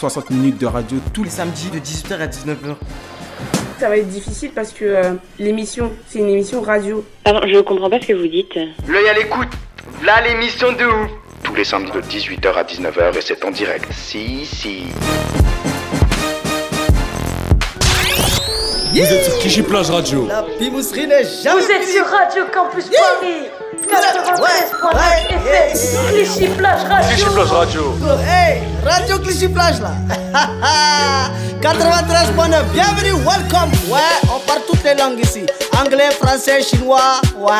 60 minutes de radio tous les samedis de 18h à 19h. Ça va être difficile parce que euh, l'émission, c'est une émission radio. Pardon, je comprends pas ce que vous dites. L'œil à l'écoute, là l'émission de ouf. tous les samedis de 18h à 19h et c'est en direct. Si, si. Vous êtes sur Clichy Plage Radio. La pimousserie n'est jamais Vous êtes sur Radio Campus Paris 93.9 FM Clichy Plage Radio Radio. Hey, Radio Clichy Plage là. 93.9, bienvenue, welcome. Ouais, on parle toutes les langues ici. Anglais, français, chinois, ouais.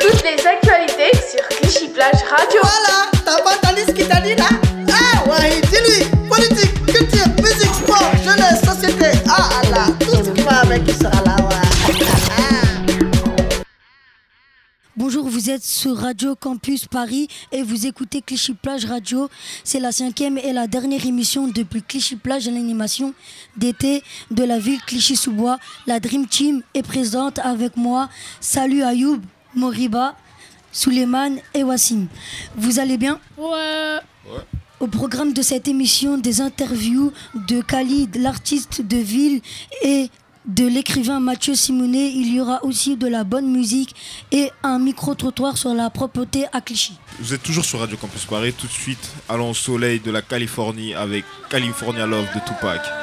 Toutes les actualités sur Clichy Plage Radio Voilà, t'as pas entendu ce qu'il t'a dit là? Ah, ouais, dis-lui. Politique, culture, musique, sport, jeunesse, société. Ah, Allah, tout ce qui va avec il Bonjour, vous êtes sur Radio Campus Paris et vous écoutez Clichy Plage Radio. C'est la cinquième et la dernière émission depuis Clichy Plage à l'animation d'été de la ville Clichy-sous-Bois. La Dream Team est présente avec moi. Salut Ayoub, Moriba, Suleiman et Wassim. Vous allez bien? Ouais. Au programme de cette émission, des interviews de Khalid, l'artiste de ville, et de l'écrivain Mathieu Simonet. Il y aura aussi de la bonne musique et un micro-trottoir sur la propreté à Clichy. Vous êtes toujours sur Radio Campus Paris. Tout de suite, allons au soleil de la Californie avec California Love de Tupac.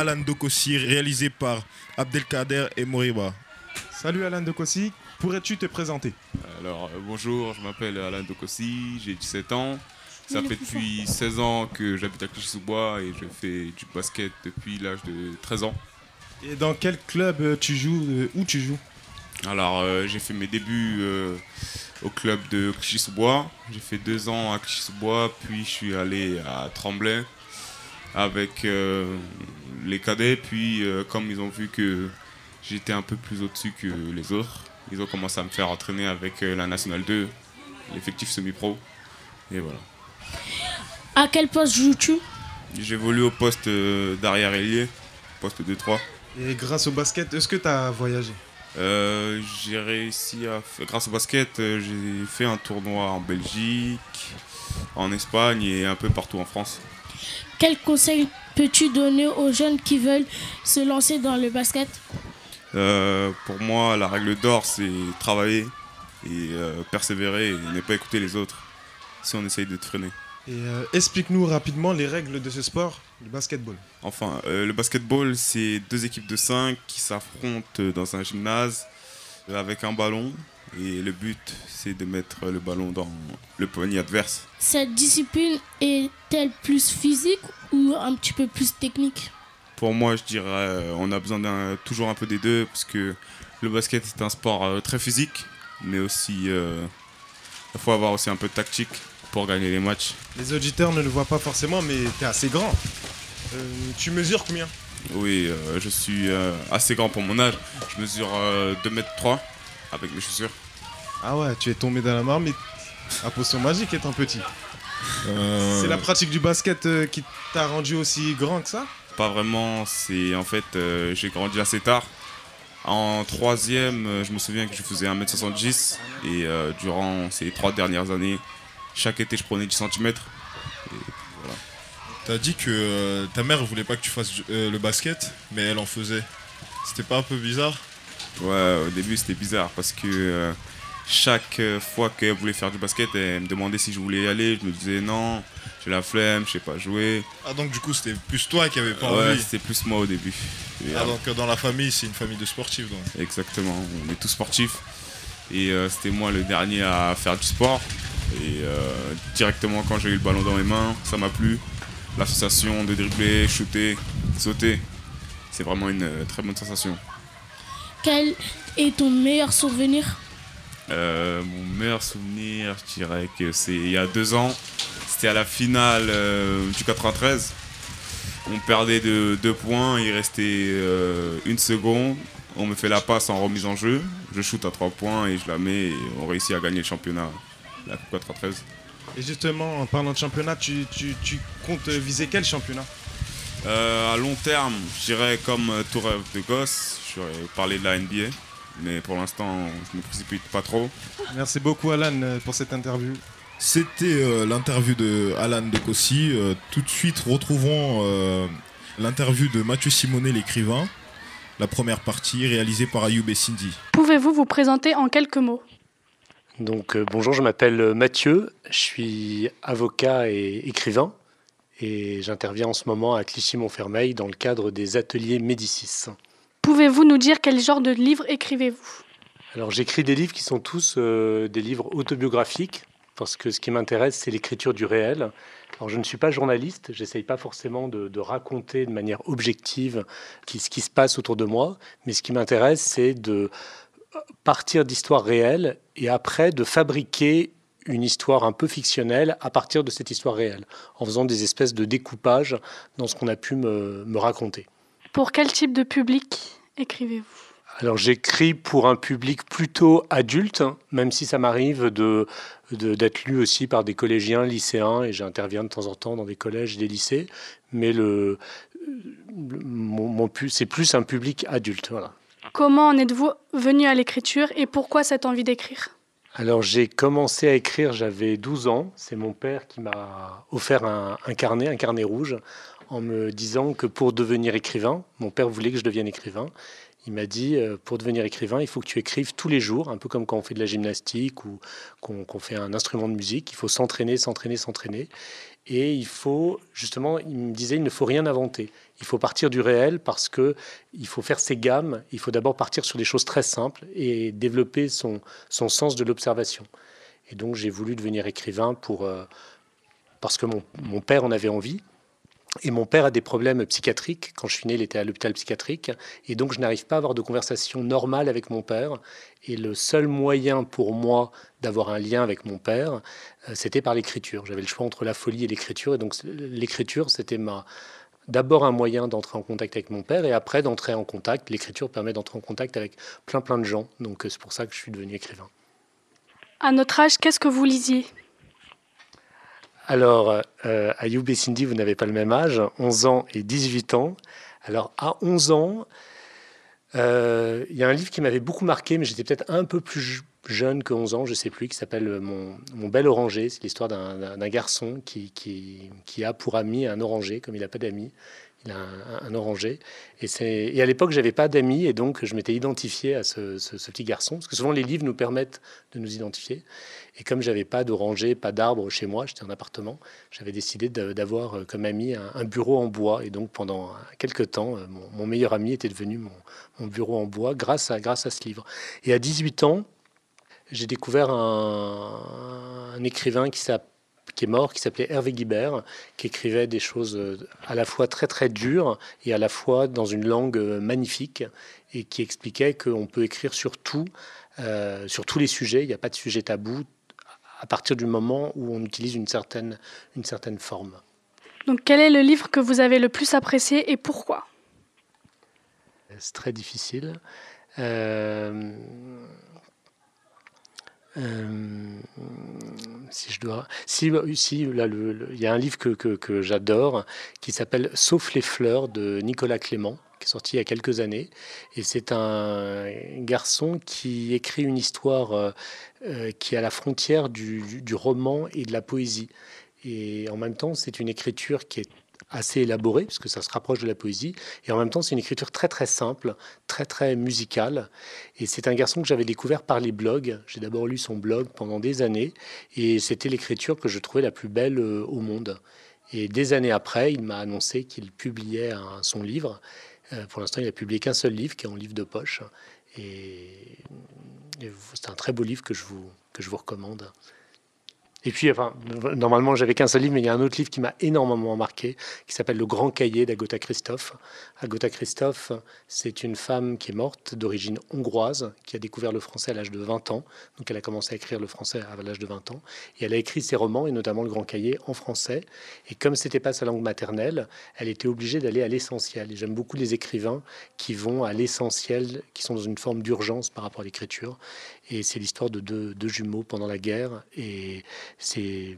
Alan Dokossi réalisé par Abdelkader et Moriba. Salut Alain Dokossi, pourrais-tu te présenter? Alors euh, bonjour, je m'appelle Alain Dokossi, j'ai 17 ans. Ça fait depuis 16 ans que j'habite à Clichy-sous-Bois et je fais du basket depuis l'âge de 13 ans. Et dans quel club euh, tu joues euh, Où tu joues? Alors euh, j'ai fait mes débuts euh, au club de Clichy-sous-Bois. J'ai fait deux ans à Clichy-sous-Bois, puis je suis allé à Tremblay avec euh, les cadets. Puis euh, comme ils ont vu que j'étais un peu plus au-dessus que les autres, ils ont commencé à me faire entraîner avec euh, la Nationale 2, l'effectif semi-pro. Et voilà. À quel poste joues-tu? J'évolue au poste euh, d'arrière ailier, poste 2-3. Et grâce au basket, est-ce que tu as voyagé? Euh, j'ai réussi à grâce au basket, j'ai fait un tournoi en Belgique, en Espagne et un peu partout en France. Quel conseil peux-tu donner aux jeunes qui veulent se lancer dans le basket? Euh, pour moi, la règle d'or, c'est travailler et euh, persévérer et ne pas écouter les autres si on essaye de te freiner. Et euh, explique-nous rapidement les règles de ce sport, le basketball. Enfin, euh, le basketball, c'est deux équipes de cinq qui s'affrontent dans un gymnase avec un ballon. Et le but, c'est de mettre le ballon dans le poignet adverse. Cette discipline est-elle plus physique ou un petit peu plus technique? Pour moi, je dirais, euh, on a besoin d'un, toujours un peu des deux, parce que le basket est un sport euh, très physique, mais aussi, euh, il faut avoir aussi un peu de tactique pour gagner les matchs. Les auditeurs ne le voient pas forcément, mais tu es assez grand. Euh, tu mesures combien? Oui, euh, je suis euh, assez grand pour mon âge. Je mesure euh, 2m3 avec mes chaussures. Ah ouais, tu es tombé dans la marmite. À potion magique étant petit. Euh, C'est la pratique du basket euh, qui t'a rendu aussi grand que ça? Pas vraiment, c'est en fait, euh, j'ai grandi assez tard. En troisième, je me souviens que je faisais 1m70 et euh, durant ces trois dernières années, chaque été je prenais 10 cm. T'as dit que ta mère voulait pas que tu fasses le basket, mais elle en faisait. C'était pas un peu bizarre? Ouais, au début c'était bizarre parce que euh, chaque euh, fois qu'elle voulait faire du basket, elle me demandait si je voulais y aller. Je me disais non, j'ai la flemme, je sais pas jouer. Ah donc du coup c'était plus toi qui avais pas Ouais, envie c'était plus moi au début. Et, Ah euh, donc dans la famille c'est une famille de sportifs donc. Exactement, on est tous sportifs. Et euh, c'était moi le dernier à faire du sport. Et directement quand j'ai eu le ballon dans mes mains, ça m'a plu. L'association de dribbler, shooter, sauter, c'est vraiment une très bonne sensation. Quel est ton meilleur souvenir Euh, mon meilleur souvenir, je dirais que c'est il y a deux ans. C'était à la finale euh, du 93. On perdait de deux points, il restait euh, une seconde. On me fait la passe en remise en jeu. Je shoot à trois points et je la mets et on réussit à gagner le championnat, la Coupe 93. Et justement, en parlant de championnat, tu, tu- tu comptes viser quel championnat? Euh, à long terme, je dirais comme euh, tout rêve de gosse, je vais parler de la NBA. Mais pour l'instant, je me précipite pas trop. Merci beaucoup Alan euh, pour cette interview. C'était euh, l'interview de Alan Dekossi. Euh, tout de suite, retrouvons euh, l'interview de Mathieu Simonet, l'écrivain. La première partie réalisée par Ayoub et Cindy. Pouvez-vous vous présenter en quelques mots? Donc euh, bonjour, je m'appelle Mathieu, je suis avocat et écrivain et j'interviens en ce moment à Clichy-Montfermeil dans le cadre des ateliers Médicis. Pouvez-vous nous dire quel genre de livre écrivez-vous? Alors j'écris des livres qui sont tous euh, des livres autobiographiques parce que ce qui m'intéresse c'est l'écriture du réel. Alors je ne suis pas journaliste, j'essaye pas forcément de, de raconter de manière objective qui- ce qui se passe autour de moi, mais ce qui m'intéresse c'est de partir d'histoires réelles et après de fabriquer une histoire un peu fictionnelle à partir de cette histoire réelle, en faisant des espèces de découpage dans ce qu'on a pu me, me raconter. Pour quel type de public écrivez-vous? Alors j'écris pour un public plutôt adulte, hein, même si ça m'arrive de, de- d'être lu aussi par des collégiens, lycéens, et j'interviens de temps en temps dans des collèges, des lycées, mais le, le- mon, c'est plus un public adulte. Voilà. Comment en êtes-vous venu à l'écriture et pourquoi cette envie d'écrire? Alors j'ai commencé à écrire, j'avais 12 ans. C'est mon père qui m'a offert un, carnet, un carnet rouge, en me disant que pour devenir écrivain, mon père voulait que je devienne écrivain. Il m'a dit, euh, pour devenir écrivain, il faut que tu écrives tous les jours, un peu comme quand on fait de la gymnastique ou qu'on qu fait un instrument de musique. Il faut s'entraîner, s'entraîner, s'entraîner. Et il faut, justement, il me disait, il ne faut rien inventer. Il faut partir du réel parce que il faut faire ses gammes. Il faut d'abord partir sur des choses très simples et développer son, sens de l'observation. Et donc, j'ai voulu devenir écrivain pour, euh, parce que mon père en avait envie. Et mon père a des problèmes psychiatriques. Quand je suis né, il était à l'hôpital psychiatrique. Et donc, je n'arrive pas à avoir de conversation normale avec mon père. Et le seul moyen pour moi d'avoir un lien avec mon père, euh, c'était par l'écriture. J'avais le choix entre la folie et l'écriture. Et donc, l'écriture, c'était ma, d'abord un moyen d'entrer en contact avec mon père et après d'entrer en contact. L'écriture permet d'entrer en contact avec plein plein de gens. Donc c'est pour ça que je suis devenu écrivain. À notre âge, qu'est-ce que vous lisiez? Alors, euh, Ayoub et Cindy, vous n'avez pas le même âge, 11 ans et 18 ans. Alors à 11 ans, euh, il y a un livre qui m'avait beaucoup marqué, mais j'étais peut-être un peu plus jeune que 11 ans, je ne sais plus, qui s'appelle mon, mon, bel oranger. C'est l'histoire d'un garçon qui, qui, qui, a pour ami un oranger, comme il n'a pas d'amis. Il a un, oranger. Et, et à l'époque, j'avais pas d'amis, et donc je m'étais identifié à ce, petit garçon. Parce que souvent, les livres nous permettent de nous identifier. Et comme j'avais pas d'oranger, pas d'arbre chez moi, j'étais en appartement, j'avais décidé d'avoir euh, comme ami un, bureau en bois. Et donc, pendant quelques temps, euh, mon, meilleur ami était devenu mon, bureau en bois grâce à, grâce à ce livre. Et à 18 ans, j'ai découvert un, un écrivain qui, qui, est mort, qui s'appelait Hervé Guibert, qui écrivait des choses euh, à la fois très très dures et à la fois dans une langue magnifique et qui expliquait qu'on peut écrire sur tout, euh, sur tous les sujets, il n'y a pas de sujet tabou à partir du moment où on utilise une certaine, une certaine forme. Donc quel est le livre que vous avez le plus apprécié et pourquoi? C'est très difficile. Euh, euh, si je dois, si, si là, il y a un livre que, j'adore qui s'appelle Sauf les fleurs de Nicolas Clément, qui est sorti il y a quelques années, et c'est un garçon qui écrit une histoire euh, qui est à la frontière du roman et de la poésie. Et en même temps, c'est une écriture qui est assez élaboré, puisque ça se rapproche de la poésie, et en même temps c'est une écriture très très simple, très très musicale, et c'est un garçon que j'avais découvert par les blogs, j'ai d'abord lu son blog pendant des années, et c'était l'écriture que je trouvais la plus belle euh, au monde. Et des années après, il m'a annoncé qu'il publiait son livre, euh, pour l'instant il a publié qu'un seul livre, qui est en livre de poche, et, et c'est un très beau livre que je vous, que je vous recommande. Et puis, enfin, normalement, j'avais qu'un seul livre, mais il y a un autre livre qui m'a énormément marqué, qui s'appelle Le Grand Cahier d'Agota Christophe. Agota Christophe, c'est une femme qui est morte, d'origine hongroise, qui a découvert le français à l'âge de 20 ans. Donc, elle a commencé à écrire le français à l'âge de 20 ans. Et elle a écrit ses romans, et notamment Le Grand Cahier, en français. Et comme c'était pas sa langue maternelle, elle était obligée d'aller à l'essentiel. Et j'aime beaucoup les écrivains qui vont à l'essentiel, qui sont dans une forme d'urgence par rapport à l'écriture. Et c'est l'histoire de deux, jumeaux pendant la guerre. C'est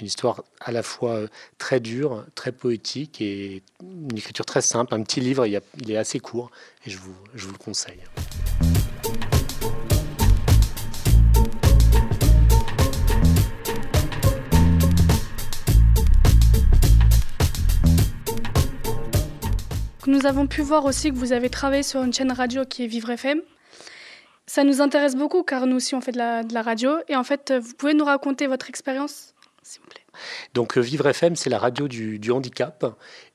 une histoire à la fois très dure, très poétique et une écriture très simple. Un petit livre, il, est assez court et je vous, je vous le conseille. Nous avons pu voir aussi que vous avez travaillé sur une chaîne radio qui est Vivre FM. Ça nous intéresse beaucoup car nous aussi on fait de la, radio. Et en fait, vous pouvez nous raconter votre expérience, s'il vous plaît Donc Vivre FM, c'est la radio du, du handicap.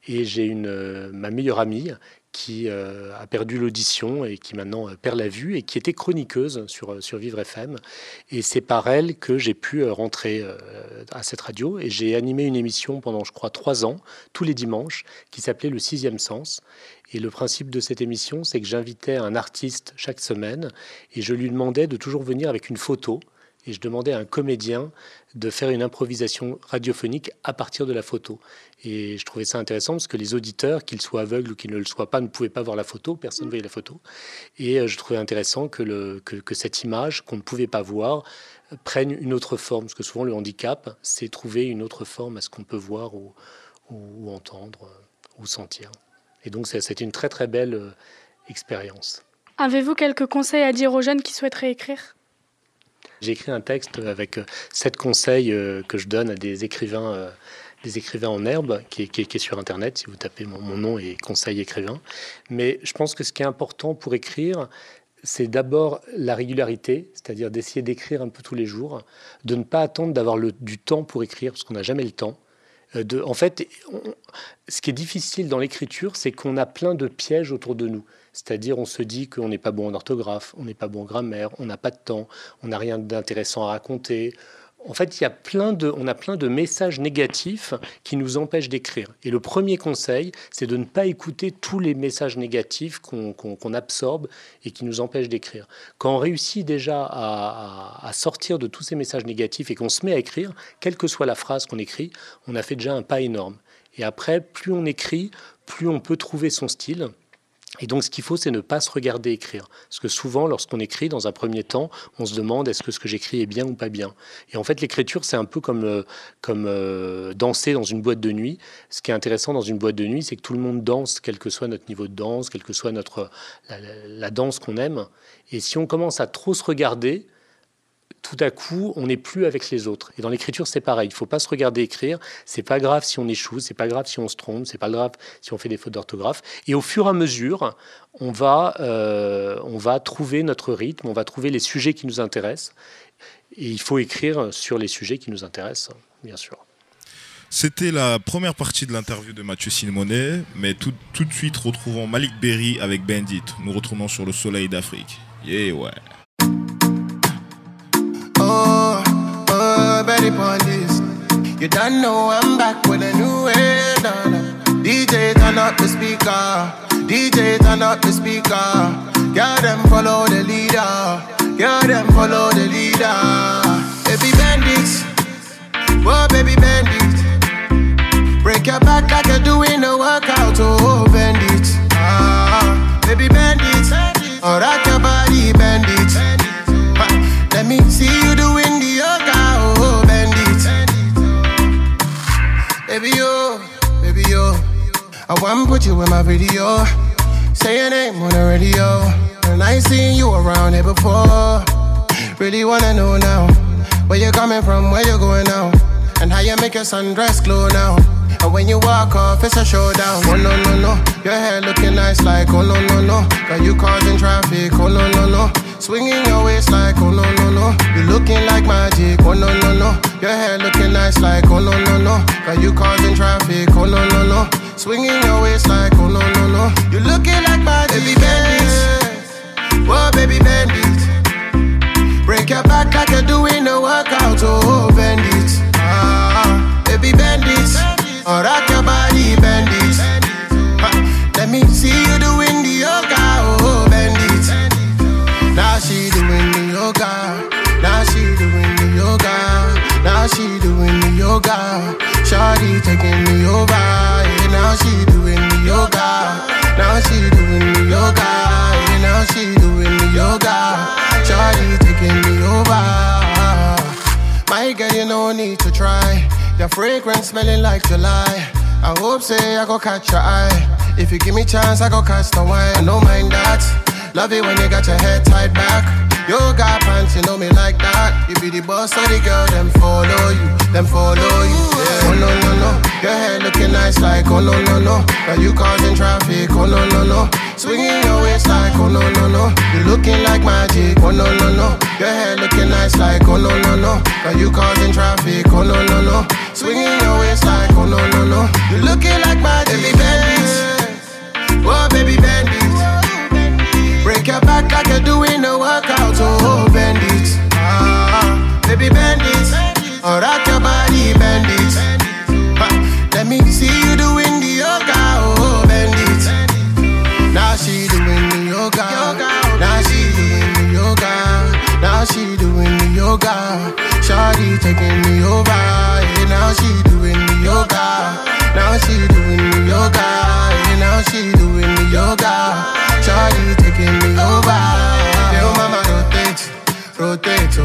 Et j'ai une euh, ma meilleure amie qui euh, a perdu l'audition et qui maintenant euh, perd la vue et qui était chroniqueuse sur, sur Vivre FM. Et c'est par elle que j'ai pu euh, rentrer euh, à cette radio. Et j'ai animé une émission pendant, je crois, trois ans, tous les dimanches, qui s'appelait Le Sixième Sens. Et le principe de cette émission, c'est que j'invitais un artiste chaque semaine et je lui demandais de toujours venir avec une photo. Et je demandais à un comédien de faire une improvisation radiophonique à partir de la photo. Et je trouvais ça intéressant parce que les auditeurs, qu'ils soient aveugles ou qu'ils ne le soient pas, ne pouvaient pas voir la photo, personne ne voyait la photo. Et je trouvais intéressant que, cette image qu'on ne pouvait pas voir prenne une autre forme, parce que souvent le handicap, c'est trouver une autre forme à ce qu'on peut voir ou, entendre ou sentir. Et donc c'était une très très belle euh, expérience. Avez-vous quelques conseils à dire aux jeunes qui souhaiteraient écrire? J'ai écrit un texte avec euh, sept conseils euh, que je donne à des écrivains, euh, des écrivains en herbe, qui est, sur Internet, si vous tapez mon, nom et conseil écrivain. Mais je pense que ce qui est important pour écrire, c'est d'abord la régularité, c'est-à-dire d'essayer d'écrire un peu tous les jours, de ne pas attendre d'avoir du temps pour écrire, parce qu'on n'a jamais le temps. En fait, ce qui est difficile dans l'écriture, c'est qu'on a plein de pièges autour de nous. C'est-à-dire, on se dit qu'on n'est pas bon en orthographe, on n'est pas bon en grammaire, on n'a pas de temps, on n'a rien d'intéressant à raconter. En fait, il y a plein de, on a plein de messages négatifs qui nous empêchent d'écrire. Et le premier conseil, c'est de ne pas écouter tous les messages négatifs qu'on absorbe et qui nous empêchent d'écrire. Quand on réussit déjà à sortir de tous ces messages négatifs et qu'on se met à écrire, quelle que soit la phrase qu'on écrit, on a fait déjà un pas énorme. Et après, plus on écrit, plus on peut trouver son style. Et donc, ce qu'il faut, c'est ne pas se regarder écrire. Parce que souvent, lorsqu'on écrit, dans un premier temps, on se demande est-ce que ce que j'écris est bien ou pas bien? Et en fait, l'écriture, c'est un peu comme, euh, comme euh, danser dans une boîte de nuit. Ce qui est intéressant dans une boîte de nuit, c'est que tout le monde danse, quel que soit notre niveau de danse, quelle que soit notre, la danse qu'on aime. Et si on commence à trop se regarder, tout à coup, on n'est plus avec les autres. Et dans l'écriture, c'est pareil. Il ne faut pas se regarder écrire. C'est pas grave si on échoue, c'est pas grave si on se trompe, c'est pas grave si on fait des fautes d'orthographe. Et au fur et à mesure, on va, euh, on va trouver notre rythme, on va trouver les sujets qui nous intéressent. Et il faut écrire sur les sujets qui nous intéressent, bien sûr. C'était la première partie de l'interview de Mathieu Simonet, mais tout, tout de suite retrouvons Malik Berry avec Bandit. Nous retournons sur le soleil d'Afrique. Yeah, ouais. You don't know I'm back with a new head on. DJ turn up the speaker. DJ turn up the speaker. Girl them follow the leader. Girl them follow the leader. I want to put you in my video. Say your name on the radio, and I ain't seen you around here before. Really wanna know now, where you coming from, where you going now, and how you make your sundress glow now. And when you walk off, it's a showdown. Oh no no no, your hair looking nice like oh no no no. Got you causing traffic, oh no no no. Swinging your waist like oh no no no. You looking like magic, oh no no no. Your hair looking nice like oh no no no. Got you causing traffic, oh no no no. Swinging your waist like oh no no no. You looking like magic, baby bandit. Whoa baby bandit. Break your back like you're doing a workout, oh bandit. Ah, baby bandit. Oh, rock your body, bandit. Ha, Let me see you doing the yoga, oh bandit. Now she doing the yoga. Now she doing the yoga. Now she doing the yoga. Shawty taking me over. She doing the yoga. Now she doing the yoga. Now she doing the yoga. Shawty taking me over. My girl, you no need to try. Your fragrance smelling like July. I hope say I go catch your eye. If you give me chance, I go catch the wine. I don't mind that. Love it when you got your head tied back. Yoga pants, you know me like that. You be the boss of the girl, them follow you, them follow you. Yeah. Oh no no no, your hair looking nice like oh no no no. Got you causing traffic, oh no no no. Swinging your waist like oh no no no. You looking like magic, oh no no no. Your hair looking nice like oh no no no. Got you causing traffic, oh no no no. Swinging your waist like oh no no no. You looking like magic, baby bandit. Oh baby bandit. Break your back like you're doing a workout, oh bandit. Ah, baby bandit. Oh, rock your body, bandit. Ha, Let me see you doing the yoga, oh bandit. Now she doing the yoga. Now she doing the yoga. Now she doing the yoga. Shawty taking me over. Yeah, now she doing the yoga. Now she doing the yoga. Yeah, now she doing the yoga. Shawty taking me over.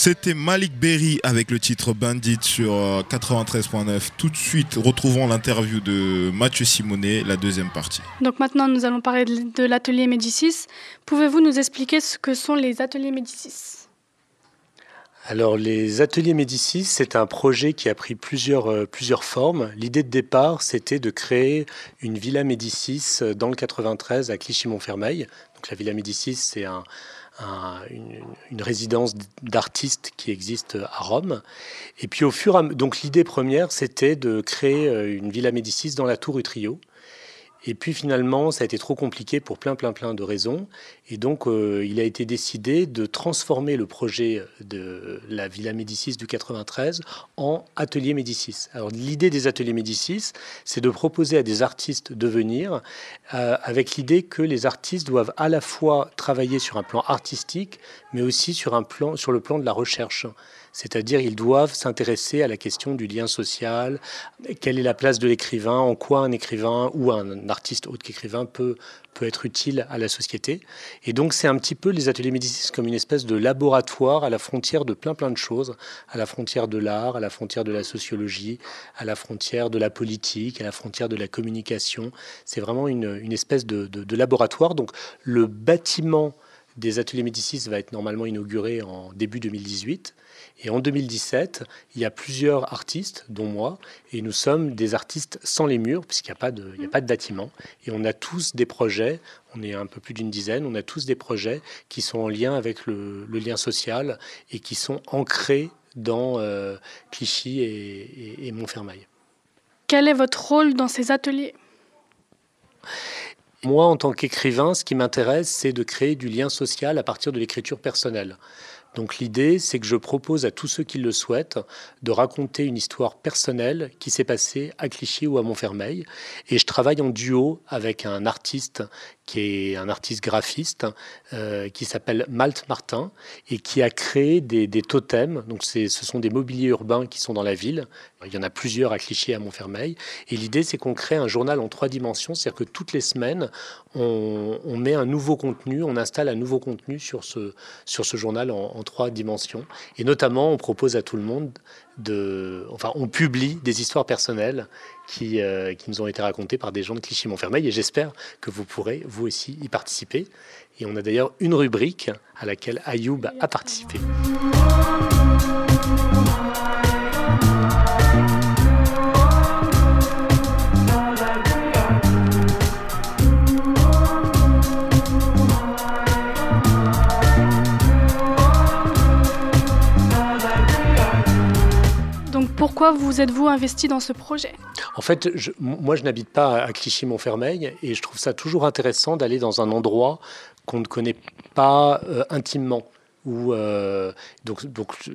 C'était Malik Berry avec le titre Bandit sur 93.9. Euh, Tout de suite, retrouvons l'interview de Mathieu Simonet, la deuxième partie. Donc maintenant, nous allons parler de l'atelier Médicis. Pouvez-vous nous expliquer ce que sont les ateliers Médicis? Alors les ateliers Médicis, c'est un projet qui a pris plusieurs, euh, plusieurs formes. L'idée de départ, c'était de créer une villa Médicis euh, dans le 93 à Clichy-Montfermeil. Donc la villa Médicis, c'est un, une, résidence d'artistes qui existe à Rome. Et puis au fur et à donc l'idée première, c'était de créer euh, une villa Médicis dans la tour Utrio. Et puis finalement, ça a été trop compliqué pour plein, plein, plein de raisons. Et donc, euh, il a été décidé de transformer le projet de la Villa Médicis du 93 en atelier Médicis. Alors, l'idée des ateliers Médicis, c'est de proposer à des artistes de venir euh, avec l'idée que les artistes doivent à la fois travailler sur un plan artistique, mais aussi sur, un plan, sur le plan de la recherche. C'est-à-dire ils doivent s'intéresser à la question du lien social, quelle est la place de l'écrivain, en quoi un écrivain ou un artiste autre qu'écrivain peut, peut être utile à la société? Et donc c'est un petit peu les ateliers Médicis comme une espèce de laboratoire à la frontière de plein plein de choses, à la frontière de l'art, à la frontière de la sociologie, à la frontière de la politique, à la frontière de la communication. C'est vraiment une, une espèce de, de, de laboratoire. Donc le bâtiment des ateliers Médicis va être normalement inauguré en début 2018. Et en 2017, il y a plusieurs artistes, dont moi, et nous sommes des artistes sans les murs, puisqu'il n'y a, pas de, a pas de bâtiment. Et on a tous des projets, on est un peu plus d'une dizaine, on a tous des projets qui sont en lien avec le, lien social et qui sont ancrés dans euh, Clichy et, et Montfermeil. Quel est votre rôle dans ces ateliers? Moi, en tant qu'écrivain, ce qui m'intéresse, c'est de créer du lien social à partir de l'écriture personnelle. Donc l'idée, c'est que je propose à tous ceux qui le souhaitent de raconter une histoire personnelle qui s'est passée à Clichy ou à Montfermeil. Et je travaille en duo avec un artiste qui est un artiste graphiste euh, qui s'appelle Malte Martin et qui a créé des, totems. Donc ce sont des mobiliers urbains qui sont dans la ville. Il y en a plusieurs à Clichy et à Montfermeil. Et l'idée, c'est qu'on crée un journal en trois dimensions, c'est-à-dire que toutes les semaines, on, met un nouveau contenu, on installe un nouveau contenu sur ce, sur ce journal en, trois dimensions. Et notamment, on propose à tout le monde de, enfin, on publie des histoires personnelles qui, euh, qui nous ont été racontées par des gens de Clichy-Montfermeil et j'espère que vous pourrez vous aussi y participer. Et on a d'ailleurs une rubrique à laquelle Ayoub a participé. Pourquoi vous êtes-vous investi dans ce projet? En fait, moi, je n'habite pas à Clichy-Montfermeil et je trouve ça toujours intéressant d'aller dans un endroit qu'on ne connaît pas euh, intimement. Euh, donc,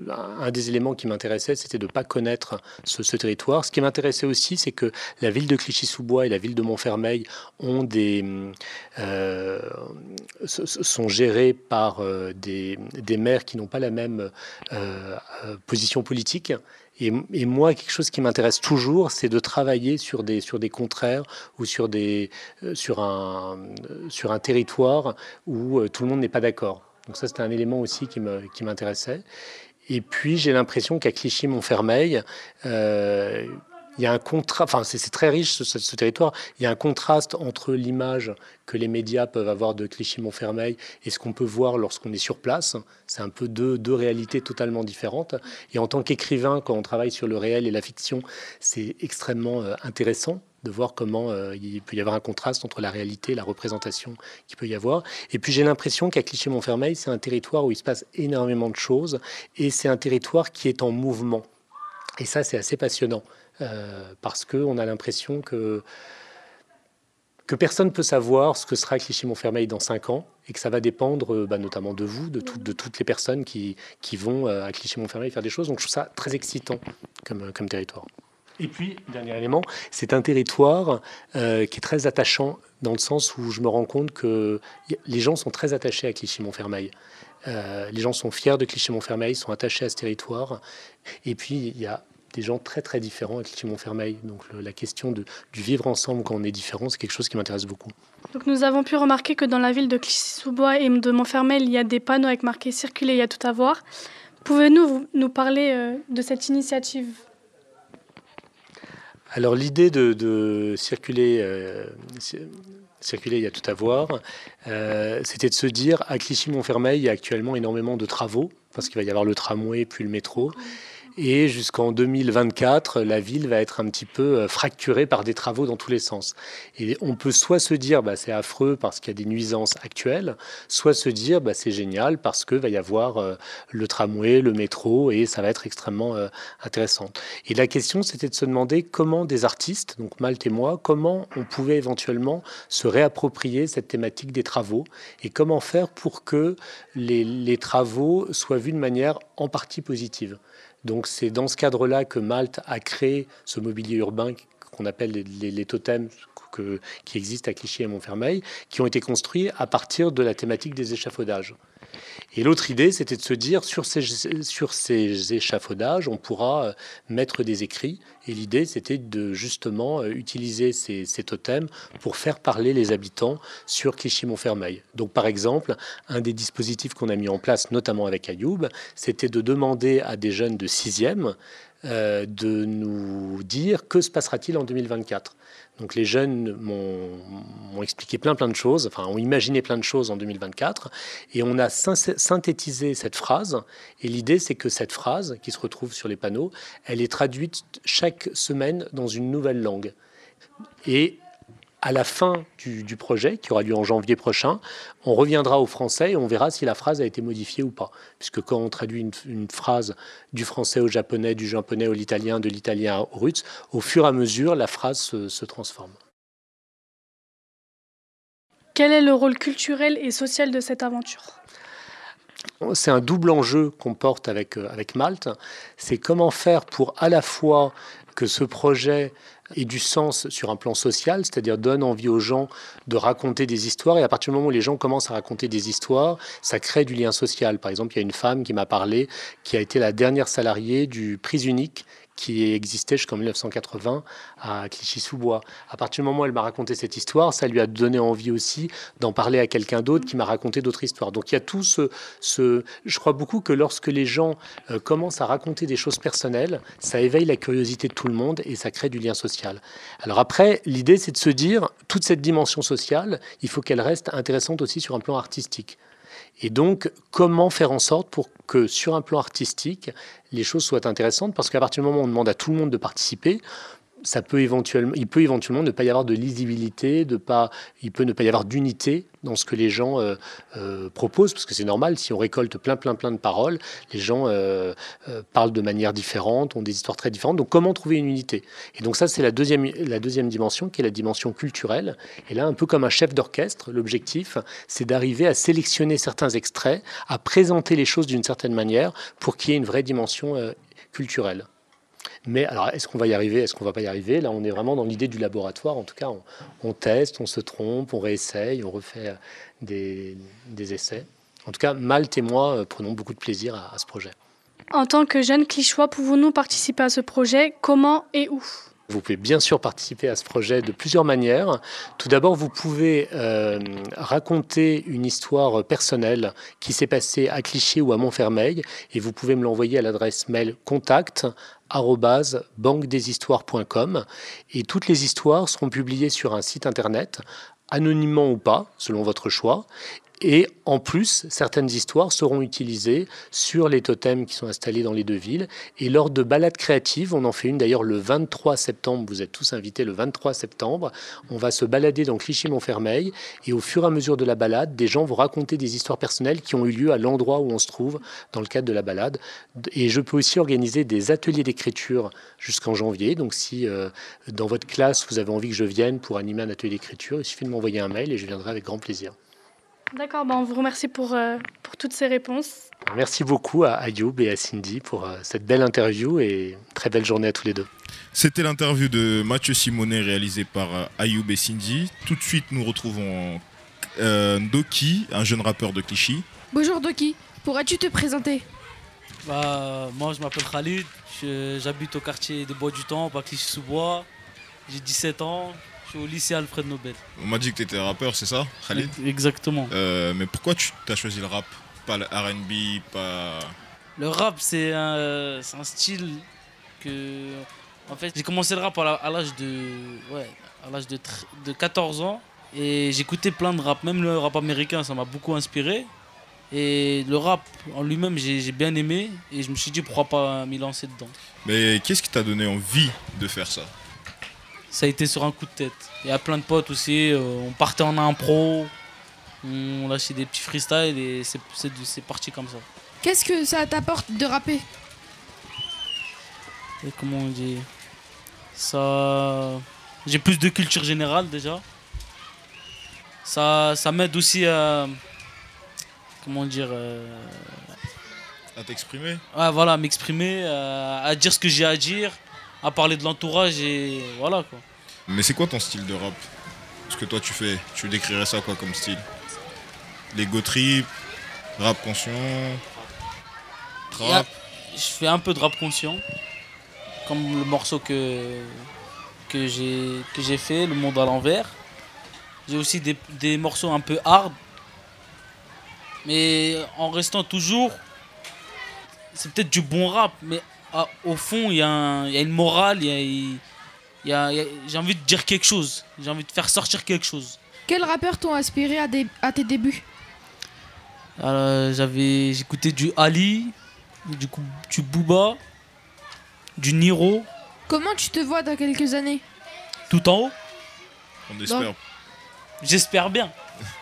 un des éléments qui m'intéressait, c'était de ne pas connaître ce, territoire. Ce qui m'intéressait aussi, c'est que la ville de Clichy-sous-Bois et la ville de Montfermeil ont des, euh, sont gérées par des maires qui n'ont pas la même position politique et, moi, quelque chose qui m'intéresse toujours, c'est de travailler sur des, sur des contraires ou sur, des, euh, sur, un, euh, sur un territoire où euh, tout le monde n'est pas d'accord. Donc ça, c'était un élément aussi qui m'intéressait. Qui et puis, j'ai l'impression qu'à Clichy-Montfermeil, il y a un contraste, enfin c'est très riche ce, territoire, il y a un contraste entre l'image que les médias peuvent avoir de Clichy-Montfermeil et ce qu'on peut voir lorsqu'on est sur place. C'est un peu deux, deux, réalités totalement différentes. Et en tant qu'écrivain, quand on travaille sur le réel et la fiction, c'est extrêmement euh, intéressant de voir comment euh, il peut y avoir un contraste entre la réalité et la représentation qu'il peut y avoir. Et puis j'ai l'impression qu'à Clichy-Montfermeil, c'est un territoire où il se passe énormément de choses et c'est un territoire qui est en mouvement. Et ça, c'est assez passionnant. Euh, parce qu'on a l'impression que, que personne ne peut savoir ce que sera Clichy-Montfermeil dans 5 ans et que ça va dépendre euh, bah, notamment de vous, de, toutes les personnes qui, vont euh, à Clichy-Montfermeil faire des choses. Donc je trouve ça très excitant comme, comme territoire. Et puis, dernier élément, c'est un territoire qui est très attachant dans le sens où je me rends compte que les gens sont très attachés à Clichy-Montfermeil. les gens sont fiers de Clichy-Montfermeil, sont attachés à ce territoire. Et puis, il y a des gens très très différents avec Clichy Montfermeil. Donc la question de, du vivre ensemble quand on est différent, c'est quelque chose qui m'intéresse beaucoup. Donc nous avons pu remarquer que dans la ville de Clichy-sous-Bois et de Montfermeil, il y a des panneaux avec marqué circuler, il y a tout à voir. Pouvez-vous vous- nous parler euh, de cette initiative? Alors l'idée de, de circuler, euh, ci- circuler, il y a tout à voir, euh, c'était de se dire à Clichy-Montfermeil, il y a actuellement énormément de travaux, parce qu'il va y avoir le tramway puis le métro. Et jusqu'en 2024, la ville va être un petit peu euh, fracturée par des travaux dans tous les sens. Et on peut soit se dire bah, c'est affreux parce qu'il y a des nuisances actuelles, soit se dire bah, c'est génial parce qu'il va y avoir euh, le tramway, le métro et ça va être extrêmement euh, intéressant. Et la question c'était de se demander comment des artistes, donc Malte et moi, comment on pouvait éventuellement se réapproprier cette thématique des travaux et comment faire pour que les travaux soient vus de manière en partie positive. Donc c'est dans ce cadre-là que Malte a créé ce mobilier urbain qu'on appelle les, totems qui existent à Clichy et à Montfermeil, qui ont été construits à partir de la thématique des échafaudages. Et l'autre idée, c'était de se dire, sur ces, sur ces échafaudages, on pourra euh, mettre des écrits. Et l'idée, c'était de justement euh, utiliser ces, ces totems pour faire parler les habitants sur Clichy-Montfermeil. Donc, par exemple, un des dispositifs qu'on a mis en place, notamment avec Ayoub, c'était de demander à des jeunes de 6e euh, de nous dire que se passera-t-il en 2024. Donc les jeunes m'ont expliqué plein plein de choses, enfin ont imaginé plein de choses en 2024, et on a syn- synthétisé cette phrase. Et l'idée, c'est que cette phrase, qui se retrouve sur les panneaux, elle est traduite chaque semaine dans une nouvelle langue. Et à la fin du, du projet, qui aura lieu en janvier prochain, on reviendra au français et on verra si la phrase a été modifiée ou pas. Puisque quand on traduit une, une phrase du français au japonais, du japonais au l'italien, de l'italien au russe, au fur et à mesure, la phrase se, se transforme. Quel est le rôle culturel et social de cette aventure? C'est un double enjeu qu'on porte avec, euh, avec Malte. C'est comment faire pour à la fois que ce projet ait du sens sur un plan social, c'est-à-dire donne envie aux gens de raconter des histoires. Et à partir du moment où les gens commencent à raconter des histoires, ça crée du lien social. Par exemple, il y a une femme qui m'a parlé, qui a été la dernière salariée du prix unique qui existait jusqu'en 1980 à Clichy-sous-Bois. À partir du moment où elle m'a raconté cette histoire, ça lui a donné envie aussi d'en parler à quelqu'un d'autre qui m'a raconté d'autres histoires. Donc il y a tout ce. Je crois beaucoup que lorsque les gens euh, commencent à raconter des choses personnelles, ça éveille la curiosité de tout le monde et ça crée du lien social. Alors après, l'idée c'est de se dire, toute cette dimension sociale, il faut qu'elle reste intéressante aussi sur un plan artistique. Et donc, comment faire en sorte pour que sur un plan artistique, les choses soient intéressantes? Parce qu'à partir du moment où on demande à tout le monde de participer, ça peut éventuellement, il peut éventuellement ne pas y avoir de lisibilité, de pas, il peut ne pas y avoir d'unité dans ce que les gens euh, euh, proposent, parce que c'est normal, si on récolte plein, plein, plein de paroles, les gens euh, parlent de manière différente, ont des histoires très différentes. Donc, comment trouver une unité? Et donc, ça, c'est la deuxième, la deuxième dimension, qui est la dimension culturelle. Et là, un peu comme un chef d'orchestre, l'objectif, c'est d'arriver à sélectionner certains extraits, à présenter les choses d'une certaine manière pour qu'il y ait une vraie dimension culturelle. Mais alors, est-ce qu'on va y arriver Est-ce qu'on va pas y arriver? Là, on est vraiment dans l'idée du laboratoire. En tout cas, on, teste, on se trompe, on réessaye, on refait euh, des, des essais. En tout cas, Malte et moi euh, prenons beaucoup de plaisir à, à ce projet. En tant que jeunes clichois, pouvons-nous participer à ce projet? Comment et où? Vous pouvez bien sûr participer à ce projet de plusieurs manières. Tout d'abord, vous pouvez euh, raconter une histoire personnelle qui s'est passée à Clichy ou à Montfermeil et vous pouvez me l'envoyer à l'adresse mail contact banquedeshistoires.com et toutes les histoires seront publiées sur un site internet anonymement ou pas, selon votre choix. Et en plus, certaines histoires seront utilisées sur les totems qui sont installés dans les deux villes. Et lors de balades créatives, on en fait une d'ailleurs le 23 septembre, vous êtes tous invités le 23 septembre, on va se balader dans Clichy-Montfermeil. Et au fur et à mesure de la balade, des gens vont raconter des histoires personnelles qui ont eu lieu à l'endroit où on se trouve dans le cadre de la balade. Et je peux aussi organiser des ateliers d'écriture jusqu'en janvier. Donc si euh, dans votre classe, vous avez envie que je vienne pour animer un atelier d'écriture, il suffit de m'envoyer un mail et je viendrai avec grand plaisir. D'accord, on vous remercie pour, euh, pour toutes ces réponses. Merci beaucoup à Ayoub et à Cindy pour euh, cette belle interview et très belle journée à tous les deux. C'était l'interview de Mathieu Simonet réalisée par euh, Ayoub et Cindy. Tout de suite, nous retrouvons euh, Doki, un jeune rappeur de Clichy. Bonjour Doki, pourrais-tu te présenter? Bah, moi, je m'appelle Khalid, j'habite au quartier des Bois du Temple, à Clichy-sous-Bois. J'ai 17 ans, suis au lycée Alfred Nobel. On m'a dit que tu étais rappeur, c'est ça, Khalid Exactement. Euh, mais pourquoi tu as choisi le rap? Pas le RB, pas. Le rap, c'est un, style que. En fait, j'ai commencé le rap à l'âge de. Ouais, à l'âge de, de 14 ans. Et j'écoutais plein de rap, même le rap américain, ça m'a beaucoup inspiré. Et le rap en lui-même, j'ai j'ai bien aimé. Et je me suis dit, pourquoi pas m'y lancer dedans. Mais qu'est-ce qui t'a donné envie de faire ça? Ça a été sur un coup de tête. Il y a plein de potes aussi. euh, on partait en impro, on lâchait des petits freestyles et c'est- c'est c'est parti comme ça. Qu'est-ce que ça t'apporte de rapper? Et comment on dit? Ça. J'ai plus de culture générale déjà. Ça, ça m'aide aussi à. Comment dire euh, À t'exprimer? Ouais, voilà, à m'exprimer, à, à dire ce que j'ai à dire, à parler de l'entourage et voilà quoi. Mais c'est quoi ton style de rap? Ce que toi tu fais, tu décrirais ça quoi comme style? L'ego trip, rap conscient, trap? Je fais un peu de rap conscient, comme le morceau que, que j'ai que j'ai fait, Le Monde à l'envers. J'ai aussi des, des morceaux un peu hard, mais en restant toujours, c'est peut-être du bon rap, mais ah, au fond, il y, a y une morale, il y a- il y a- il y a- j'ai envie de dire quelque chose, j'ai envie de faire sortir quelque chose. Quels rappeurs t'ont inspiré à, des- à tes débuts? Euh, j'avais j'écoutais du Ali, du, coup, du Booba, du Niro, Comment tu te vois dans quelques années? Tout en haut. On espère. J'espère bien.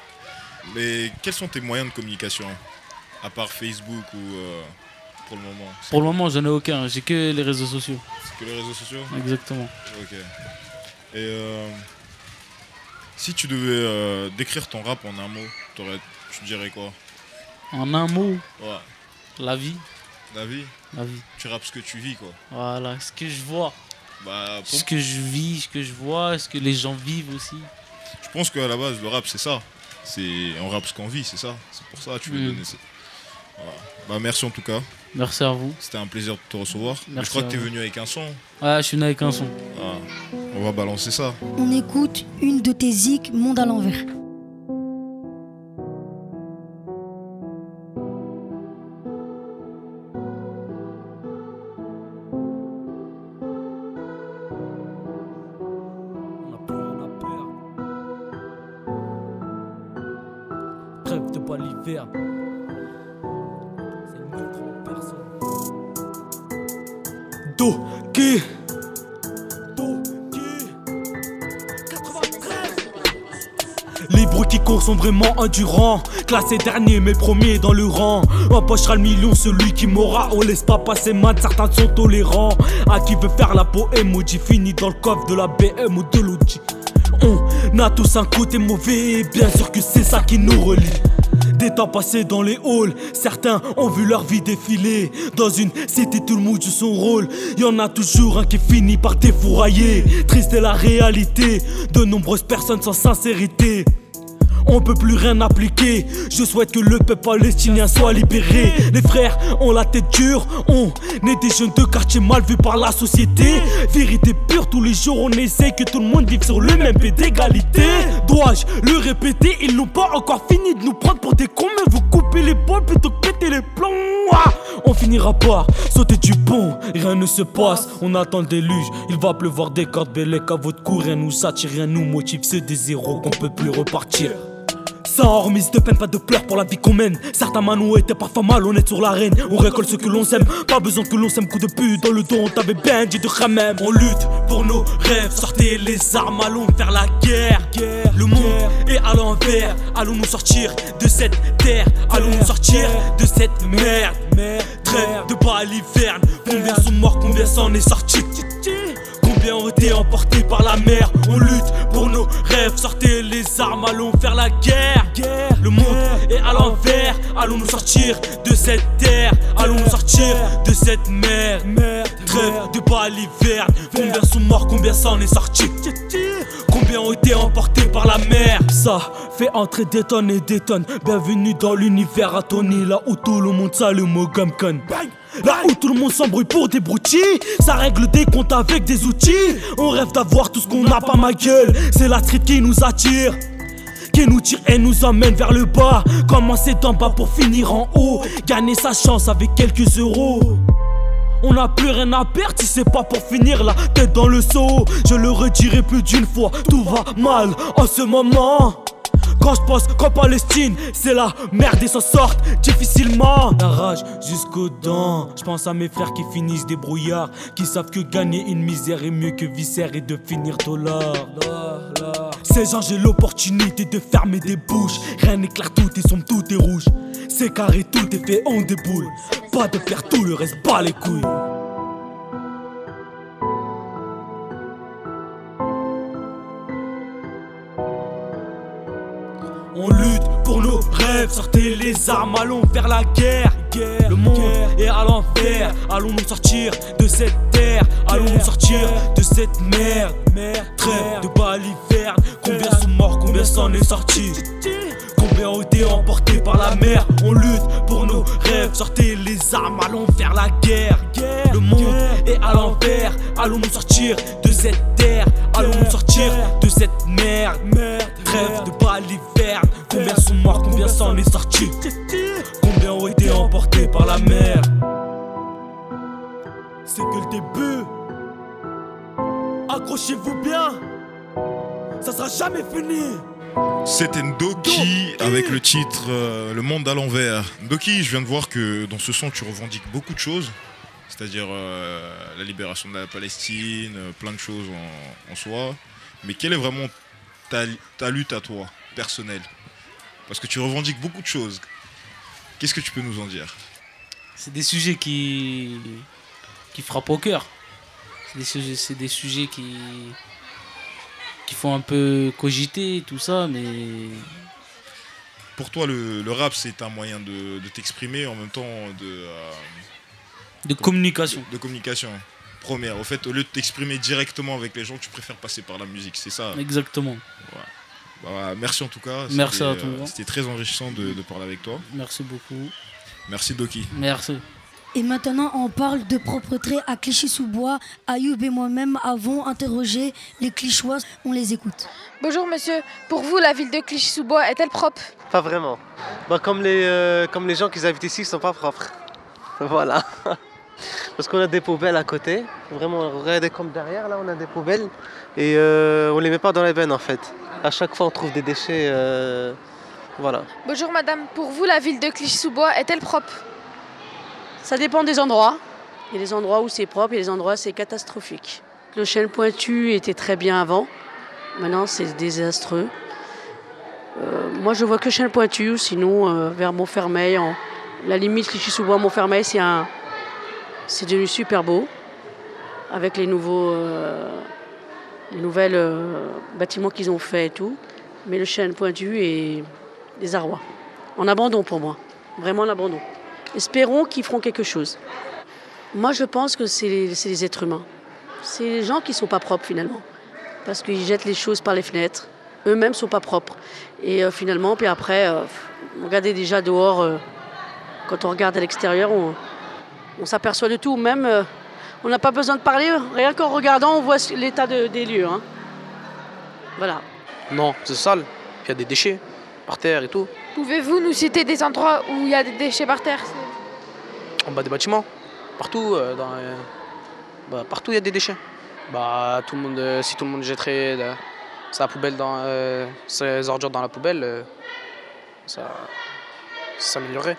Mais quels sont tes moyens de communication? À part Facebook ou euh, pour le moment Pour le moment, j'en ai aucun, j'ai que les réseaux sociaux. C'est que les réseaux sociaux Exactement. Ok. Et euh, si tu devais euh, décrire ton rap en un mot, t'aurais- tu dirais quoi? En un mot, Ouais. la vie. La vie? La vie. Tu rappes ce que tu vis quoi. Voilà, ce que je vois. Bah, pour- Ce que je vis, ce que je vois, ce que les gens vivent aussi. Je pense qu'à la base, le rap, c'est ça. C'est On rappe ce qu'on vit, c'est ça. C'est pour ça que tu veux Mm. donner ça. Voilà. Bah, merci en tout cas. Merci à vous. C'était un plaisir de te recevoir. Merci je crois que t'es vous. venu avec un son. Ouais, je suis né avec un son. Ah, on va balancer ça. On écoute une de tes zik, Monde à l'envers. Vraiment endurants. Classé dernier, mais premier dans le rang. Empochera le million, celui qui m'aura. On laisse pas passer man, certains sont tolérants. À qui veut faire la poème, Audi finit dans le coffre de la BM ou de l'Audi. On a tous un côté mauvais, bien sûr que c'est ça qui nous relie. Des temps passés dans les halls, certains ont vu leur vie défiler. Dans une cité, tout le monde joue son rôle. Y en a toujours un qui finit par défourailler. Triste la réalité de nombreuses personnes sans sincérité. On peut plus rien appliquer. Je souhaite que le peuple palestinien soit libéré. Les frères ont la tête dure. On est des jeunes de quartier mal vus par la société. Vérité pure, tous les jours on essaie que tout le monde vive sur le même pied d'égalité. Dois-je le répéter? Ils n'ont pas encore fini de nous prendre pour des cons. Mais vous les plutôt que péter les plombs. Ouah on finira par sauter du pont. Rien ne se passe, on attend le déluge. Il va pleuvoir des cordes bellec à votre cour. Rien nous attire, rien nous motive. C'est des zéros qu'on peut plus repartir. Sans remise de peine, pas de pleurs pour la vie qu'on mène. Certains manous étaient parfois malhonnêtes sur l'arène. On récolte ce que l'on sème, pas besoin que l'on sème coup de pute dans le dos. On t'avait bien dit de même. On lutte pour nos rêves, sortez les armes, allons faire la guerre. Le monde est à l'envers, allons nous sortir de cette terre, allons nous sortir de cette merde? Trêve de baliverne, combien sont morts, combien s'en est sorti? Combien ont été emportés par la mer. On lutte pour nos rêves, sortez les armes, allons faire la guerre. Le monde est à l'envers, allons nous sortir de cette terre. Allons nous sortir de cette mer. Trêve de baliverne, combien sont morts, combien s'en est sorti? Ont été emportés par la mer Ça fait entrer des tonnes et des tonnes Bienvenue dans l'univers à Tony Là où tout le monde sait le mot Gamkan Là où tout le monde s'embrouille pour des broutilles Ça règle des comptes avec des outils On rêve d'avoir tout ce qu'on n'a pas ma gueule C'est la street qui nous attire qui nous tire et nous emmène vers le bas. Commencer d'en bas pour finir en haut. Gagner sa chance avec quelques euros. On n'a plus rien à perdre si c'est pas pour finir la tête dans le seau. Je le redirai plus d'une fois, tout va mal en ce moment. Quand je pense qu'en Palestine, c'est la merde et s'en sortent difficilement. La rage jusqu'aux dents. Je pense à mes frères qui finissent des brouillards, qui savent que gagner une misère est mieux que viscère et de finir dollar. Ces gens, j'ai l'opportunité de fermer des bouches. Rien n'éclaire, tout est sombre, tout est rouge. C'est carré, tout est fait, on déboule. Pas de faire tout, le reste pas les couilles. On lutte pour nos rêves, sortez les armes, allons vers la guerre. Le monde est à l'envers, allons nous sortir de cette terre, allons nous sortir de cette merde? Trêve de baliverne, combien sont morts, combien s'en est sorti? Combien ont été emportés par la mer On lutte pour nos rêves, sortez les armes, allons faire la guerre. Le monde est à l'envers, allons nous sortir de cette terre, allons nous sortir de cette merde. Trêve de baliverne, combien sont morts, combien s'en est sorti? Combien ont été emportés par la mer? C'est que le début. Accrochez-vous bien, ça sera jamais fini. C'était Ndoki avec le titre euh, Le monde à l'envers. Ndoki, je viens de voir que dans ce son, tu revendiques beaucoup de choses, c'est-à-dire euh, la libération de la Palestine, euh, plein de choses en, soi. Mais quelle est vraiment ta, lutte à toi, personnelle? Parce que tu revendiques beaucoup de choses. Qu'est-ce que tu peux nous en dire? C'est des sujets qui, frappent au cœur. C'est des sujets qui, qui font un peu cogiter, tout ça, mais Pour toi, le, le rap, c'est un moyen de, de t'exprimer en même temps de... euh, de communication. De, de communication. Première. Au fait, au lieu de t'exprimer directement avec les gens, tu préfères passer par la musique, c'est ça Exactement. Ouais. Bah, merci en tout cas. Merci à toi. C'était très enrichissant de, de parler avec toi. Merci beaucoup. Merci Doki. Merci. Et maintenant, on parle de propreté à Clichy-sous-Bois. Ayoub et moi-même avons interrogé les Clichois. On les écoute. Bonjour monsieur, pour vous la ville de Clichy-sous-Bois est-elle propre? Pas vraiment. Bah, comme, les, euh, comme les gens qui habitent ici, ils sont pas propres. Voilà. Parce qu'on a des poubelles à côté. Vraiment, regardez comme derrière, là, on a des poubelles. Et euh, on les met pas dans les bennes, en fait. À chaque fois, on trouve des déchets. euh, Voilà. Bonjour madame, pour vous la ville de Clichy-sous-Bois est-elle propre? Ça dépend des endroits. Il y a des endroits où c'est propre, il y a des endroits où c'est catastrophique. Le chêne pointu était très bien avant. Maintenant, c'est désastreux. Euh, moi, je vois que chêne pointu, sinon euh, vers Montfermeil, la limite Clichy-sous-Bois, Montfermeil, c'est devenu super beau avec les nouveaux, euh, les nouvelles bâtiments qu'ils ont fait et tout. Mais le chêne pointu est des arrois. En abandon pour moi, vraiment en abandon. Espérons qu'ils feront quelque chose. Moi, je pense que c'est les, les êtres humains. C'est les gens qui ne sont pas propres finalement. Parce qu'ils jettent les choses par les fenêtres. Eux-mêmes ne sont pas propres. Et euh, finalement, puis après, euh, regardez déjà dehors, euh, quand on regarde à l'extérieur, on, s'aperçoit de tout. Même, on n'a pas besoin de parler. Rien qu'en regardant, on voit l'état de- des lieux. hein. Voilà. Non, c'est sale. Il y a des déchets par terre et tout. Pouvez-vous nous citer des endroits où il y a des déchets par terre En bas des bâtiments? Partout, euh, dans, euh, bah, partout il y a des déchets. Bah, tout le monde, euh, si tout le monde jetterait sa poubelle dans, ses ordures dans la poubelle, ça, ça s'améliorerait.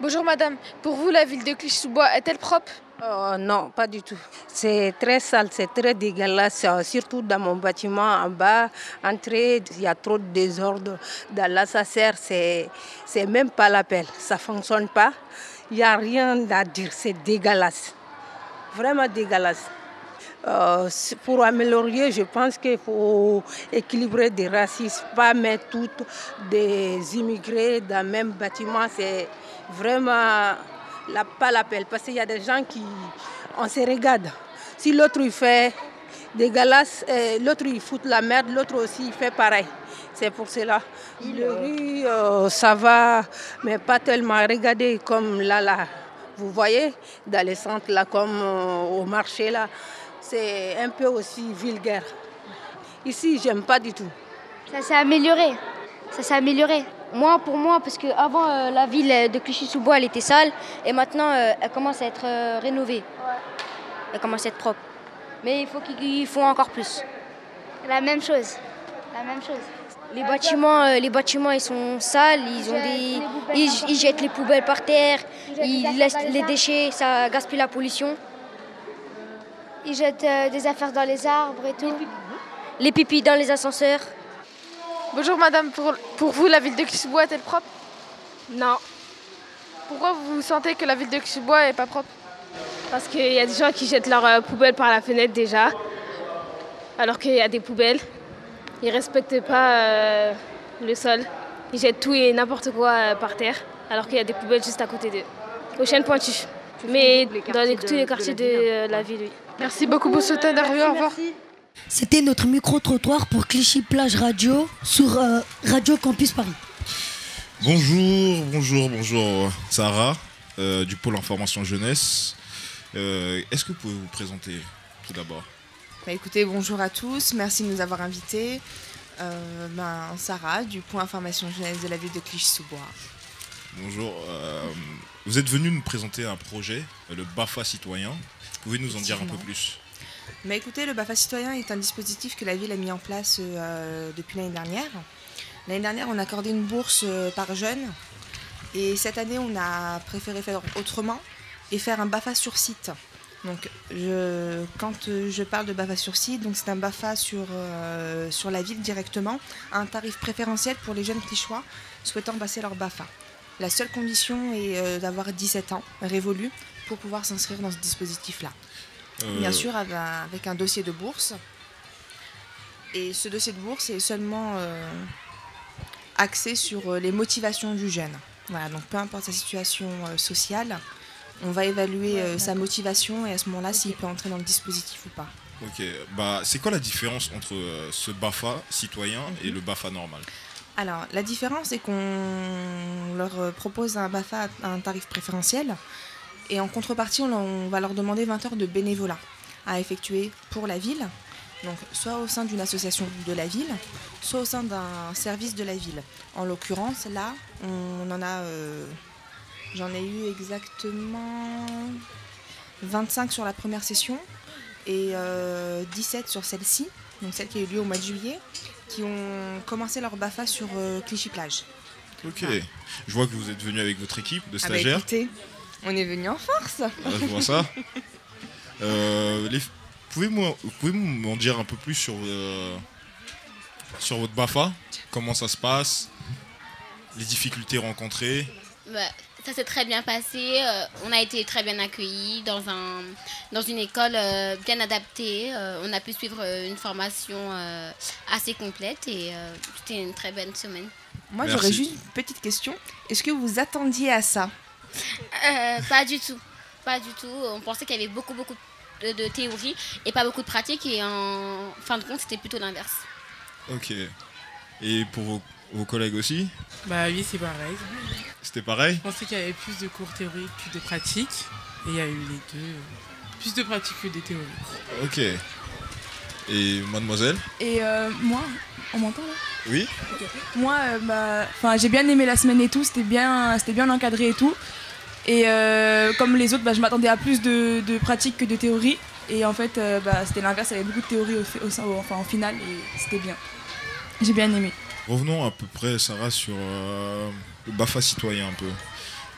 Bonjour madame, pour vous la ville de Clichy-sous-Bois est-elle propre? Oh, non, pas du tout. C'est très sale, c'est très dégueulasse, euh, surtout dans mon bâtiment en bas. Entrée, il y a trop de désordre. Dans l'ascenseur, c'est c'est même pas l'appel. Ça fonctionne pas. Il n'y a rien à dire, c'est dégueulasse. Vraiment dégueulasse. Euh, pour améliorer, je pense qu'il faut équilibrer des racismes, pas mettre toutes des immigrés dans le même bâtiment. C'est vraiment la, pas l'appel. Parce qu'il y a des gens qui, on se regarde. Si l'autre il fait dégueulasse, euh, l'autre il fout la merde, l'autre aussi il fait pareil. C'est pour cela. Le riz, euh, ça va, mais pas tellement. Regardez comme là, là, vous voyez, dans les centres, là, comme euh, au marché, là, c'est un peu aussi vulgaire. Ici, j'aime pas du tout. Ça s'est amélioré. Ça s'est amélioré. Moi, pour moi, parce qu'avant, euh, la ville de Clichy-sous-Bois, elle était sale. Et maintenant, euh, elle commence à être euh, rénovée. Elle commence à être propre. Mais il faut qu'ils font encore plus. La même chose. La même chose. Les bâtiments, euh, les bâtiments, ils sont sales. Ils, ont des, ils, ils jettent les poubelles par terre. Ils laissent les déchets. Ça gaspille la pollution. Ils jettent euh, des affaires dans les arbres et tout. Les pipis dans les ascenseurs. Bonjour madame, pour, pour vous, la ville de Clichy-sous-Bois est-elle propre? Non. Pourquoi vous sentez que la ville de Clichy-sous-Bois est pas propre? Parce qu'il y a des gens qui jettent leurs euh, poubelles par la fenêtre déjà, alors qu'il y a des poubelles. Ils respectent pas euh, le sol. Ils jettent tout et n'importe quoi euh, par terre, alors qu'il y a des poubelles juste à côté d'eux. Aux chaînes pointues. Mais dans les- tous les quartiers de euh, la ville, oui. Merci beaucoup pour cette interview. Au revoir. C'était notre micro-trottoir pour Clichy Plage Radio sur euh, Radio Campus Paris. Bonjour, bonjour, bonjour Sarah euh, du pôle information jeunesse. Euh, Est-ce que vous pouvez vous présenter tout d'abord? Bah, écoutez, bonjour à tous, merci de nous avoir invités. Euh, ben, Sarah, du point information jeunesse de la ville de Clichy-sous-Bois. Bonjour. euh, vous êtes venu nous présenter un projet, le BAFA citoyen. Vous pouvez nous en dire un peu plus? Mais écoutez, le BAFA citoyen est un dispositif que la ville a mis en place euh, depuis l'année dernière. L'année dernière, on a accordé une bourse euh, par jeune. Et cette année, on a préféré faire autrement et faire un BAFA sur site. Donc, quand euh, je parle de BAFA sur site, c'est un BAFA sur, la ville directement, un tarif préférentiel pour les jeunes clichois souhaitant passer leur BAFA. La seule condition est d'avoir 17 ans révolus pour pouvoir s'inscrire dans ce dispositif-là. Euh, Bien sûr, avec un, dossier de bourse. Et ce dossier de bourse est seulement euh, axé sur euh, les motivations du jeune. Voilà, donc peu importe sa situation euh, sociale, on va évaluer euh, sa motivation et à ce moment-là s'il peut entrer dans le dispositif ou pas. Ok, bah, c'est quoi la différence entre euh, ce BAFA citoyen et le BAFA normal? Alors, la différence est qu'on leur euh, propose un BAFA à un tarif préférentiel et en contrepartie, on, va leur demander 20 heures de bénévolat à effectuer pour la ville, donc soit au sein d'une association de la ville, soit au sein d'un service de la ville. En l'occurrence, là, on en a. euh, J'en ai eu exactement 25 sur la première session et euh, 17 sur celle-ci, donc celle qui a eu lieu au mois de juillet, qui ont commencé leur BAFA sur euh, Clichy-Plage. Ok, je vois que vous êtes venu avec votre équipe de Ah bah stagiaires. On est venu en force. Ah, je vois ça. Euh, les- Pouvez-vous pouvez m'en dire un peu plus sur, euh, sur votre BAFA? Comment ça se passe? Les difficultés rencontrées? Bah, ça s'est très bien passé. euh, on a été très bien accueillis dans, un, dans une école euh, bien adaptée. euh, on a pu suivre euh, une formation euh, assez complète et euh, c'était une très bonne semaine. Moi, j'aurais juste une petite question. Est-ce que vous attendiez à ça? Euh, pas du tout. Pas du tout. On pensait qu'il y avait beaucoup, beaucoup de, de théorie et pas beaucoup de pratique. Et en fin de compte, c'était plutôt l'inverse. Ok. Et pour vos, vos collègues aussi Bah oui, c'est pareil. C'était pareil Je pensais qu'il y avait plus de cours théoriques que de pratiques. Et il y a eu les deux. Plus de pratiques que des théories. Ok. Et mademoiselle Et euh, moi, on m'entend là? Oui Moi, euh, bah, enfin, j'ai bien aimé la semaine et tout, c'était bien, c'était bien encadré et tout. Et euh, comme les autres, bah, je m'attendais à plus de, de pratiques que de théorie. Et en fait, euh, bah, c'était l'inverse, il y avait beaucoup de théorie au, fi- au, sein- au- enfin, en finale et c'était bien. J'ai bien aimé. Revenons à peu près, Sarah, sur euh, le BAFA citoyen un peu.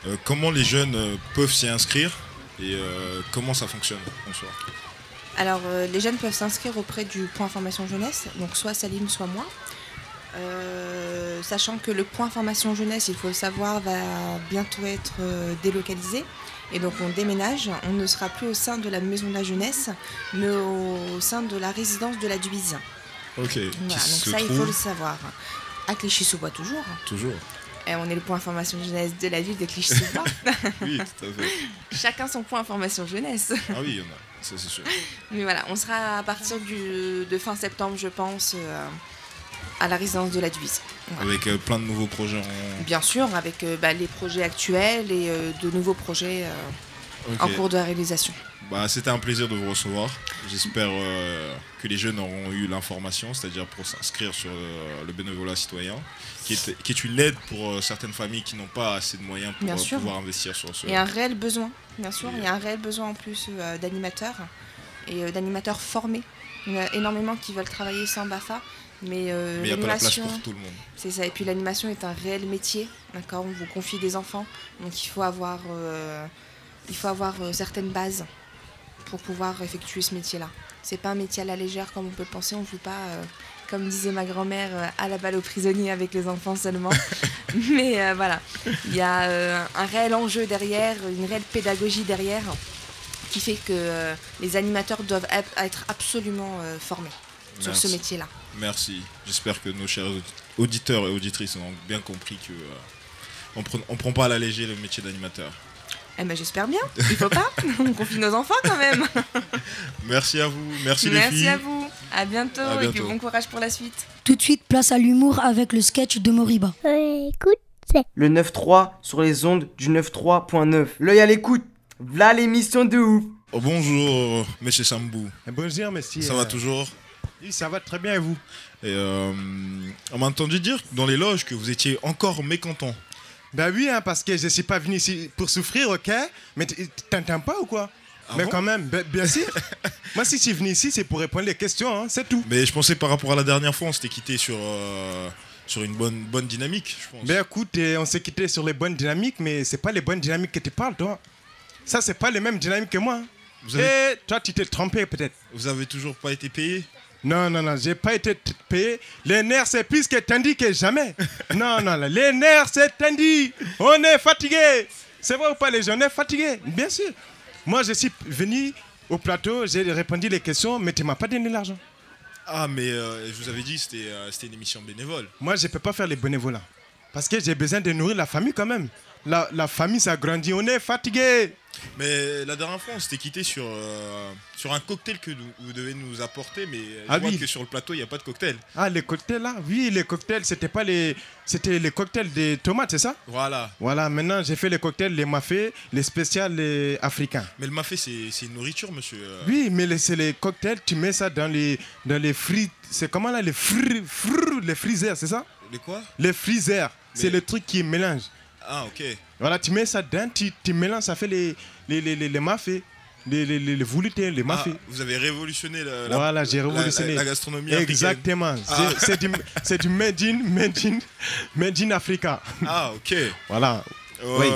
Euh, comment les jeunes peuvent s'y inscrire et euh, comment ça fonctionne en soi? Alors, euh, les jeunes peuvent s'inscrire auprès du point formation jeunesse, donc soit Salim, soit moi. Euh, sachant que le point formation jeunesse, il faut le savoir, va bientôt être euh, délocalisé. Et donc on déménage, on ne sera plus au sein de la maison de la jeunesse, mais au sein de la résidence de la Dubise. Ok. Voilà, donc ça, il faut le savoir. À Clichy-sous-Bois toujours. Toujours. Et on est le point information jeunesse de la ville de Clichy-sous-Bois. Oui, tout à fait. Chacun son point information jeunesse. Ah oui, il y en a, ça c'est sûr. Mais voilà, on sera à partir du, de fin septembre, je pense, euh, à la résidence de la Duise. Avec euh, plein de nouveaux projets en... Bien sûr, avec euh, bah, les projets actuels et euh, de nouveaux projets en cours de réalisation. Bah, C'était un plaisir de vous recevoir. J'espère que les jeunes auront eu l'information, c'est-à-dire pour s'inscrire sur le bénévolat citoyen, qui est, qui est une aide pour certaines familles qui n'ont pas assez de moyens pour pouvoir investir sur ce. Et un réel besoin, bien sûr. Il y a un réel besoin en plus d'animateurs et d'animateurs formés. Il y en a énormément qui veulent travailler sans BAFA. Mais, euh, Mais il y a pas la place l'animation- pour tout le monde. C'est ça. Et puis l'animation est un réel métier. D'accord? On vous confie des enfants. Donc il faut avoir, euh, il faut avoir euh, certaines bases pour pouvoir effectuer ce métier-là. C'est pas un métier à la légère comme on peut le penser. On ne joue pas, euh, comme disait ma grand-mère, à la balle aux prisonniers avec les enfants seulement. Mais voilà, il y a un réel enjeu derrière, une réelle pédagogie derrière, qui fait que les animateurs doivent être absolument formés sur ce métier-là. Merci. J'espère que nos chers audi- auditeurs et auditrices ont bien compris que euh, on prend, on prend pas à la légère le métier d'animateur. Eh ben j'espère bien. Il faut pas. On confie nos enfants quand même. Merci à vous. Merci, les filles. Merci à vous. À bientôt, À et puis bon courage pour la suite. Tout de suite, place à l'humour avec le sketch de Moriba. Le 9-3 sur les ondes du 9-3.9. L'œil à l'écoute. V'là l'émission de ouf. Oh, bonjour, monsieur Sambou. Bonjour, monsieur. Ça va toujours? Oui, ça va très bien et vous? Et euh, on m'a entendu dire dans les loges que vous étiez encore mécontent. Bah oui, hein, parce que je suis pas venu ici pour souffrir, ok? Mais t'entends pas ou quoi? Ah Mais bon? quand même, ben- bien sûr. Moi, si je suis venu ici, c'est pour répondre les questions, hein, c'est tout. Mais je pensais par rapport à la dernière fois, on s'était quitté sur, euh, sur une bonne, bonne dynamique, je pense. Ben écoute, euh, on s'est quitté sur les bonnes dynamiques, mais c'est pas les bonnes dynamiques que tu parles, toi. Ça, c'est pas les mêmes dynamiques que moi. Vous avez- Et toi, tu t'es trompé peut-être. Vous avez toujours pas été payé? Non, non, non, j'ai pas été payé. Les nerfs, c'est plus que tendu que jamais. non, non, les nerfs, c'est tendu. On est fatigué. C'est vrai ou pas, les gens, on est fatigués, bien sûr. Moi, je suis venu au plateau, j'ai répondu les questions, mais tu m'as pas donné l'argent. Ah, mais euh, je vous avais dit, c'était euh, c'était une émission bénévole. Moi, je peux pas faire les bénévolats. Parce que j'ai besoin de nourrir la famille quand même. La, la famille, ça grandit. On est fatigué. Mais la dernière fois, on s'était quitté sur, euh, sur un cocktail que nous- vous devez nous apporter, mais je Ah vois oui. que sur le plateau, il n'y a pas de cocktail. Ah, les cocktails là Oui, les cocktails, c'était pas les. C'était les cocktails des tomates, c'est ça Voilà. Voilà, maintenant j'ai fait les cocktails, les mafés, les spéciales les africains. Mais le mafé, c'est c'est une nourriture, monsieur. euh. Oui, mais c'est les cocktails, tu mets ça dans les, dans les frites. C'est comment là Les fri, fri- les freezers, c'est ça Les quoi Les freezers. C'est Mais- le truc qui mélange. Ah, ok. Voilà, tu mets ça dedans, tu, tu mélanges, ça fait les, les, les, les, les mafés. Les, les, les, les les Ah, mafés. vous avez révolutionné la, la- Voilà, j'ai révolutionné. La, la gastronomie. Exactement. Ah. C'est- du, du made in, made in, made in Africa. Ah, ok. Voilà. Euh, Oui.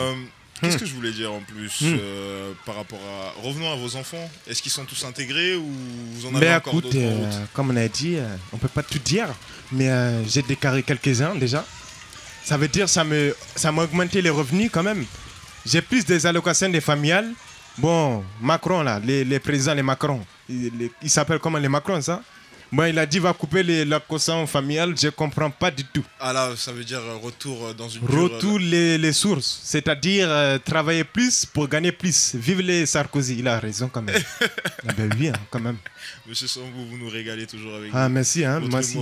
Qu'est-ce Hmm. que je voulais dire en plus Hmm. euh, par rapport à. Revenons à vos enfants. Est-ce qu'ils sont tous intégrés ou vous en avez Mais encore écoute, euh, comme on a dit, euh, on peut pas tout dire, mais euh, j'ai déclaré quelques-uns déjà. Ça veut dire ça me ça m'a augmenté les revenus quand même. J'ai plus des allocations des familiales. Bon, Macron là, les, les présidents, les Macron, ils les- ils s'appellent comment les Macron ça? Bon, il a dit va couper les allocations familiales, je comprends pas du tout. Ah là, ça veut dire euh, retour euh, dans une Retour les, les sources, c'est-à-dire euh, travailler plus pour gagner plus. Vive les Sarkozy, il a raison quand même. ah ben oui, hein, quand même. Monsieur Sambou, vous nous régalez toujours avec Ah, merci, hein, aussi.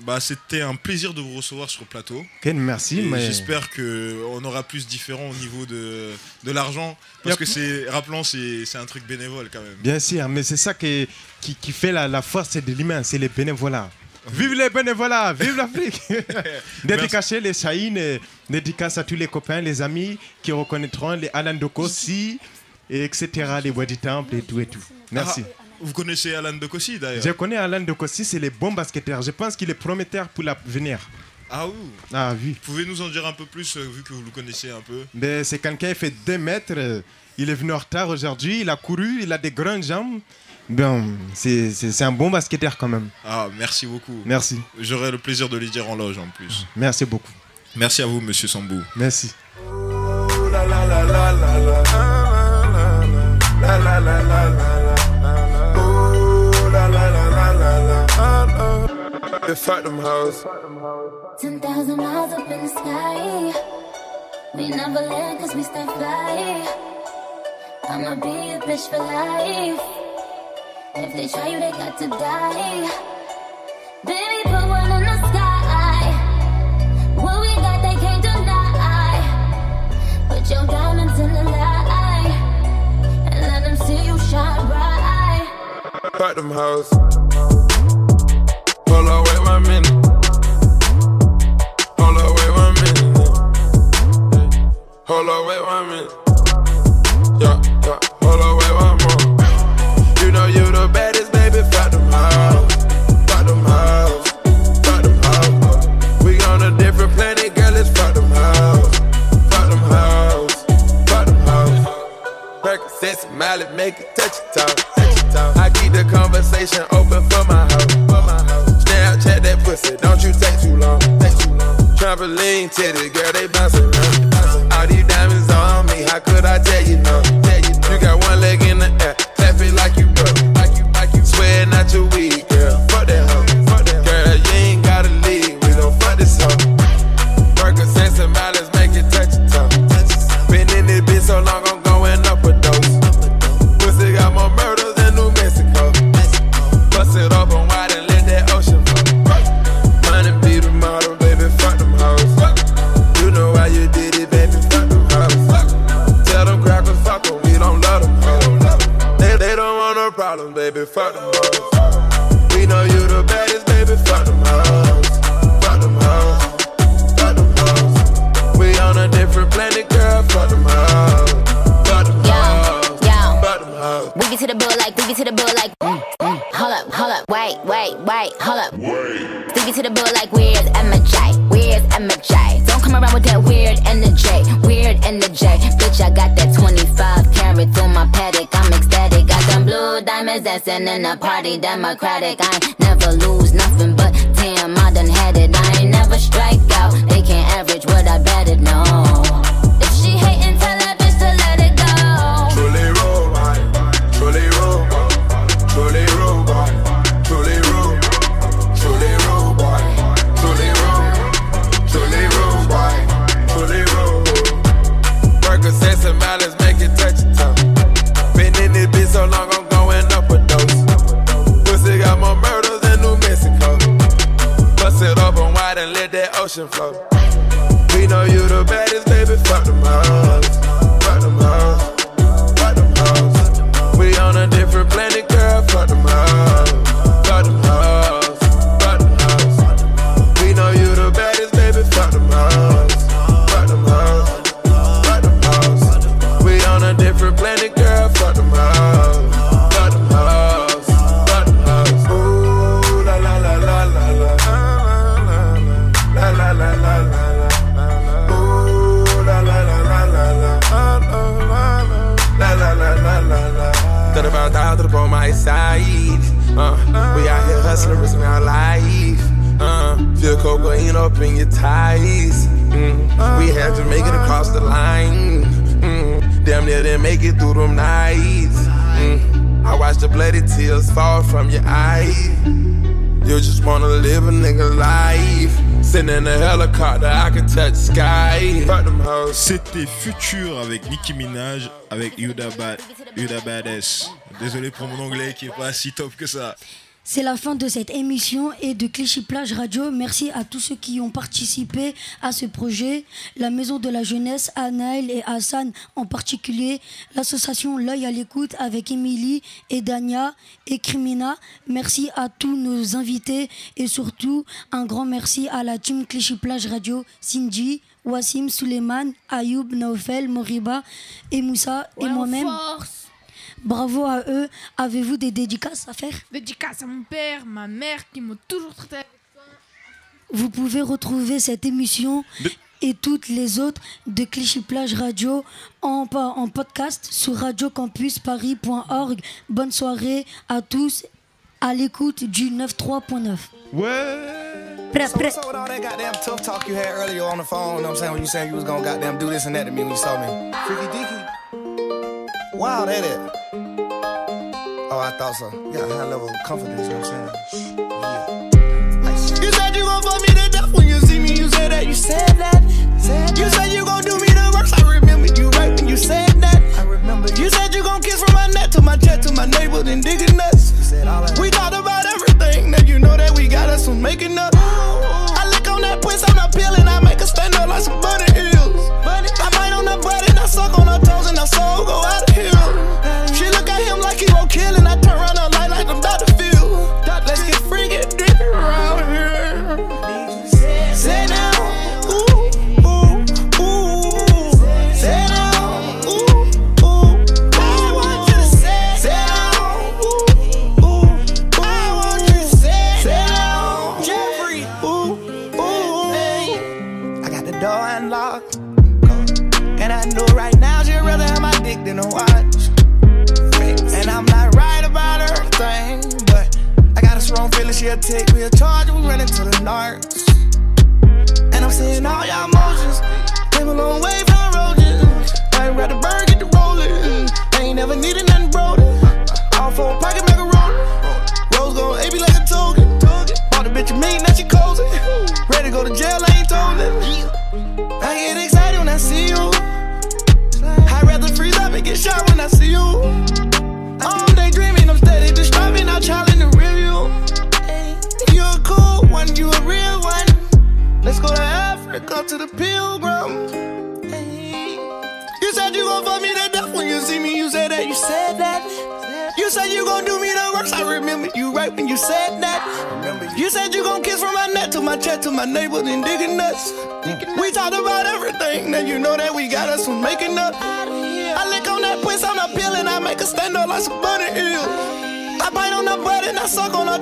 Bah, c'était un plaisir de vous recevoir sur le plateau. Ok, merci, mais- J'espère qu'on aura plus différent au niveau de, de l'argent. Parce Yep. que c'est, rappelons, c'est, c'est un truc bénévole quand même. Bien sûr, mais c'est ça qui, qui, qui fait la, la force de l'humain, c'est les bénévolats. Vive les bénévolats, vive l'Afrique Dédicacé les Chahines, dédicace à tous les copains, les amis qui reconnaîtront les Alan Dokossi, et etc., les Bois du Temple et tout et tout. Merci. Ah, vous connaissez Alan de Kossi d'ailleurs Je connais Alan Dokossi, c'est les bons basketteurs. Je pense qu'il est prometteur pour l'avenir. Ah oui Ah oui. Pouvez-nous en dire un peu plus, euh, vu que vous le connaissez un peu Mais c'est quelqu'un qui fait 2 mètres. euh, Il est venu en retard aujourd'hui. Il a couru. Il a des grandes jambes. Bon, c'est c'est- c'est un bon basketteur quand même. Ah, merci beaucoup. Merci. J'aurai le plaisir de les dire en loge en plus. Merci beaucoup. Merci à vous, monsieur Sambou. Merci. up the them House. 10,000 miles up in the sky. We never land cause we stay fly. I'ma be a bitch for life. If they try you, they got to die. Baby, put one in the sky. What we got, they can't deny. Put your diamonds in the light. And let them see you shine bright. Phantom House wait one minute. Hold up, wait one minute. Hold up, wait one minute. Democratic. I never lose C'était Futur avec Nicki Minaj, avec Yuda, Yuda Badass. Désolé pour mon anglais qui est pas si top que ça. C'est la fin de cette émission et de Clichy Plage Radio. Merci à tous ceux qui ont participé à ce projet. La Maison de la Jeunesse, Anaël et Hassan en particulier. L'association L'œil à l'écoute avec Émilie et Dania et Crimina. Merci à tous nos invités et surtout un grand merci à la team Clichy Plage Radio, Cindy, Wassim, Suleiman, Ayoub, Naofel, Moriba et Moussa et moi-même. Bravo à eux. Avez-vous des dédicaces à faire? Dédicace à mon père, ma mère qui m'ont toujours traité avec Vous pouvez retrouver cette émission et toutes les autres de Clichy Plage Radio en, en podcast sur radiocampusparis.org. Bonne soirée à tous à l'écoute du 93.9. Ouais. Prêt, So prêt. what's up with all that goddamn tough talk you had earlier on the phone? You know what I'm saying? When you saying you was gonna goddamn do this and that to me when you saw me. Freaky deaky. Wow, that it. Oh, I thought so. You got a high level of confidence, you know what I'm saying? Yeah. You said you gon' fuck me to death when you see me. You said that. You said that. You said you gon' do me the worst. I remember you right when you said that. I remember. You you said you gon' kiss from my neck to my chest to my navel, then digging nuts. We talked about everything. Now you know that we got us some making up. I lick on that puss, I'm not peeling. I make her stand up like some bunny hills. I bite on that butt and I suck on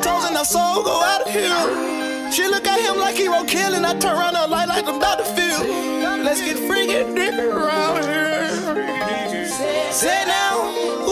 toes and our soul go out of here. She look at him like he won't kill, and I turn around her light like I'm not to feel. Let's get freaking different around here. Say now.